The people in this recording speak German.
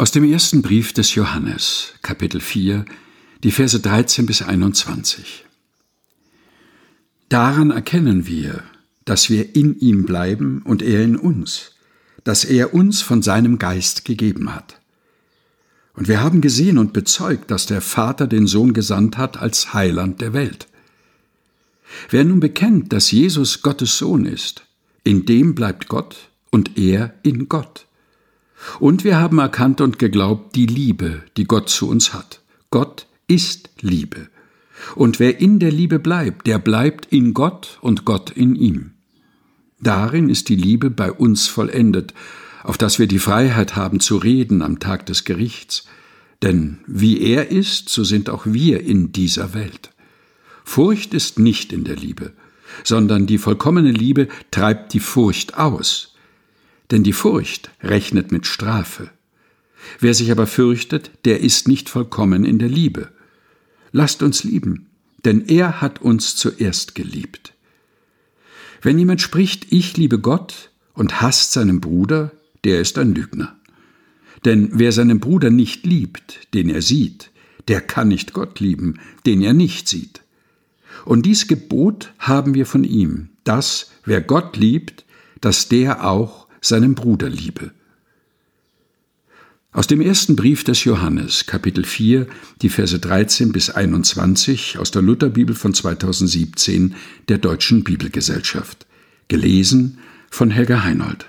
Aus dem ersten Brief des Johannes, Kapitel 4, die Verse 13 bis 21. Daran erkennen wir, dass wir in ihm bleiben und er in uns, dass er uns von seinem Geist gegeben hat. Und wir haben gesehen und bezeugt, dass der Vater den Sohn gesandt hat als Heiland der Welt. Wer nun bekennt, dass Jesus Gottes Sohn ist, in dem bleibt Gott und er in Gott. Und wir haben erkannt und geglaubt die Liebe, die Gott zu uns hat. Gott ist Liebe. Und wer in der Liebe bleibt, der bleibt in Gott und Gott in ihm. Darin ist die Liebe bei uns vollendet, auf dass wir die Freiheit haben zu reden am Tag des Gerichts. Denn wie er ist, so sind auch wir in dieser Welt. Furcht ist nicht in der Liebe, sondern die vollkommene Liebe treibt die Furcht aus, denn die Furcht rechnet mit Strafe. Wer sich aber fürchtet, der ist nicht vollkommen in der Liebe. Lasst uns lieben, denn er hat uns zuerst geliebt. Wenn jemand spricht, ich liebe Gott und hasst seinen Bruder, der ist ein Lügner. Denn wer seinen Bruder nicht liebt, den er sieht, der kann nicht Gott lieben, den er nicht sieht. Und dies Gebot haben wir von ihm, dass wer Gott liebt, dass der auch seinem Bruder liebe. Aus dem ersten Brief des Johannes, Kapitel 4, die Verse 13 bis 21 aus der Lutherbibel von 2017 der Deutschen Bibelgesellschaft. Gelesen von Helga Heinold.